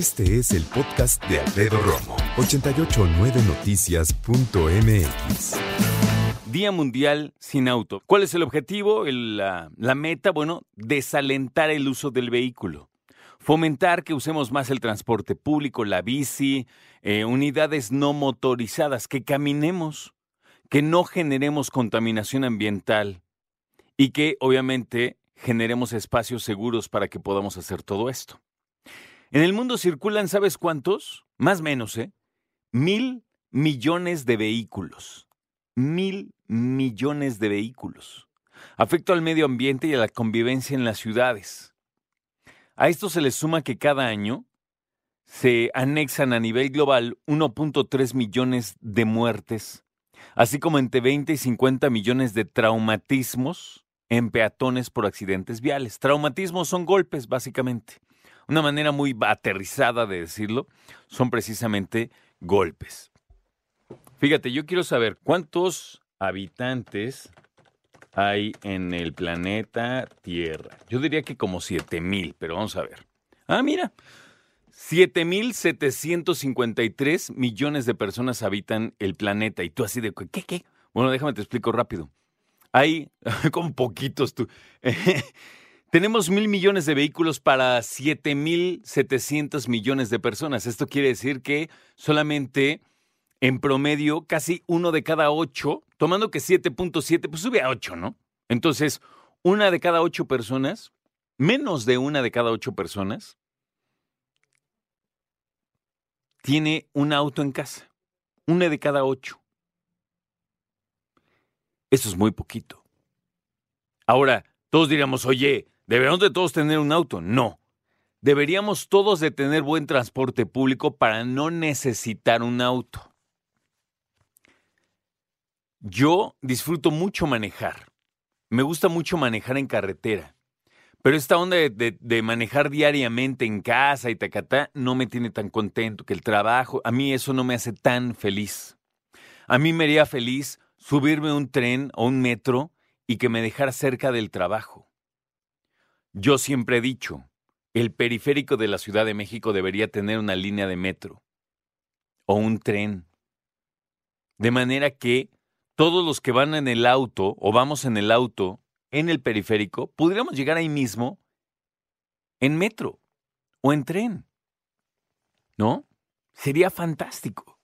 Este es el podcast de Alfredo Romo. 889noticias.mx. Día Mundial sin auto. ¿Cuál es el objetivo? La meta, bueno, desalentar el uso del vehículo. Fomentar que usemos más el transporte público, la bici, eh, unidades no motorizadas, que caminemos, que no generemos contaminación ambiental y que obviamente generemos espacios seguros para que podamos hacer todo esto. En el mundo circulan, ¿sabes cuántos? Más o menos, ¿eh? Mil millones de vehículos. Mil millones de vehículos. Afecto al medio ambiente y a la convivencia en las ciudades. A esto se le suma que cada año se anexan a nivel global 1.3 millones de muertes, así como entre 20 y 50 millones de traumatismos en peatones por accidentes viales. Traumatismos son golpes, básicamente. Una manera muy aterrizada de decirlo son precisamente golpes. Fíjate, yo quiero saber cuántos habitantes hay en el planeta Tierra. Yo diría que como 7000, pero vamos a ver. Ah, mira. 7.753 millones de personas habitan el planeta. Y tú así de, ¿qué, qué? Bueno, déjame te explico rápido. Hay, con poquitos tú. Tenemos mil millones de vehículos para 7.700 millones de personas. Esto quiere decir que solamente en promedio casi uno de cada ocho, tomando que 7.7, pues sube a 8, ¿no? Entonces, una de cada ocho personas, menos de una de cada ocho personas, tiene un auto en casa. Una de cada ocho. Eso es muy poquito. Ahora, todos diríamos, oye, ¿deberíamos de todos tener un auto? No. Deberíamos todos de tener buen transporte público para no necesitar un auto. Yo disfruto mucho manejar. Me gusta mucho manejar en carretera. Pero esta onda de, de, manejar diariamente en casa y tacatá no me tiene tan contento que el trabajo, a mí eso no me hace tan feliz. A mí me haría feliz subirme a un tren o un metro y que me dejara cerca del trabajo. Yo siempre he dicho, el periférico de la Ciudad de México debería tener una línea de metro o un tren. De manera que todos los que van en el auto o vamos en el auto en el periférico, podríamos llegar ahí mismo en metro o en tren. ¿No? Sería fantástico.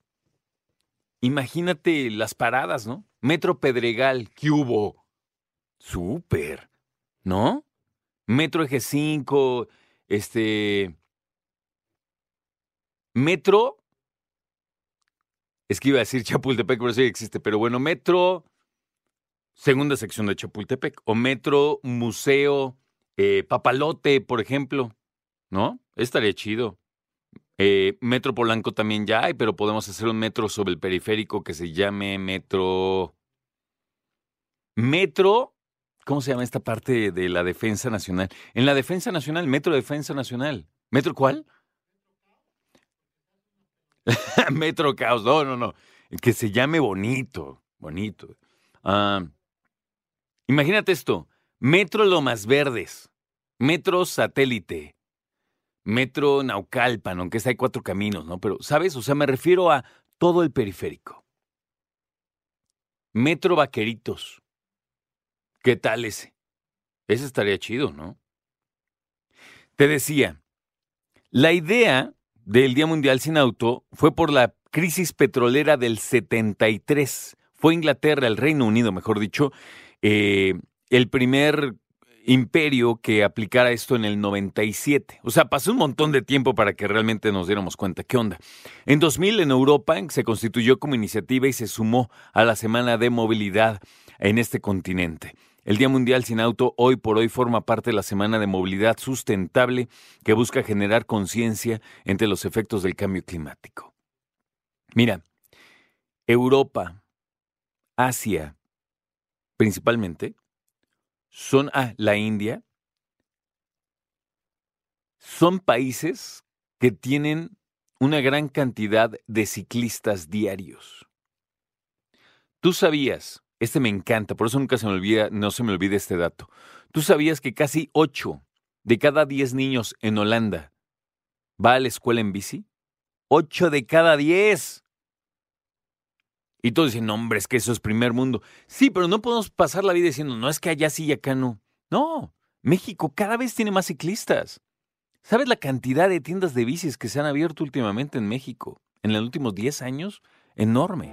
Imagínate las paradas, ¿no? Metro Pedregal, ¿qué hubo? Súper, ¿no? Metro Eje 5, este... Metro... Es que iba a decir Chapultepec, pero sí existe, pero bueno, Metro segunda sección de Chapultepec, o Metro Museo eh, Papalote, por ejemplo, ¿no? Estaría chido. Eh, metro Polanco también ya hay, pero podemos hacer un metro sobre el periférico que se llame Metro... Metro... ¿Cómo se llama esta parte de la Defensa Nacional? En la Defensa Nacional, Metro Defensa Nacional. ¿Metro cuál? Metro Caos, no, no, no. Que se llame bonito, bonito. Ah, Imagínate esto, Metro Lomas Verdes, Metro Satélite, Metro Naucalpan, aunque hay cuatro caminos, ¿no? Pero, ¿sabes? O sea, me refiero a todo el periférico. Metro Vaqueritos. ¿Qué tal ese? Ese estaría chido, ¿no? Te decía, la idea del Día Mundial sin Auto fue por la crisis petrolera del 73. Fue Inglaterra, el Reino Unido, mejor dicho, eh, el primer imperio que aplicara esto en el 97. O sea, pasó un montón de tiempo para que realmente nos diéramos cuenta qué onda. En 2000 en Europa se constituyó como iniciativa y se sumó a la Semana de Movilidad en este continente. El Día Mundial sin Auto hoy por hoy forma parte de la Semana de Movilidad Sustentable que busca generar conciencia entre los efectos del cambio climático. Mira, Europa, Asia, principalmente, son, ah, la India, son países que tienen una gran cantidad de ciclistas diarios. Tú sabías, este me encanta, por eso nunca se me olvida, no se me olvide este dato. Tú sabías que casi 8 de cada 10 niños en Holanda va a la escuela en bici? 8 de cada 10. Y todos dicen, hombre, es que eso es primer mundo. Sí, pero no podemos pasar la vida diciendo, no, es que allá sí y acá no. No, México cada vez tiene más ciclistas. ¿Sabes la cantidad de tiendas de bicis que se han abierto últimamente en México? En los últimos 10 años, enorme.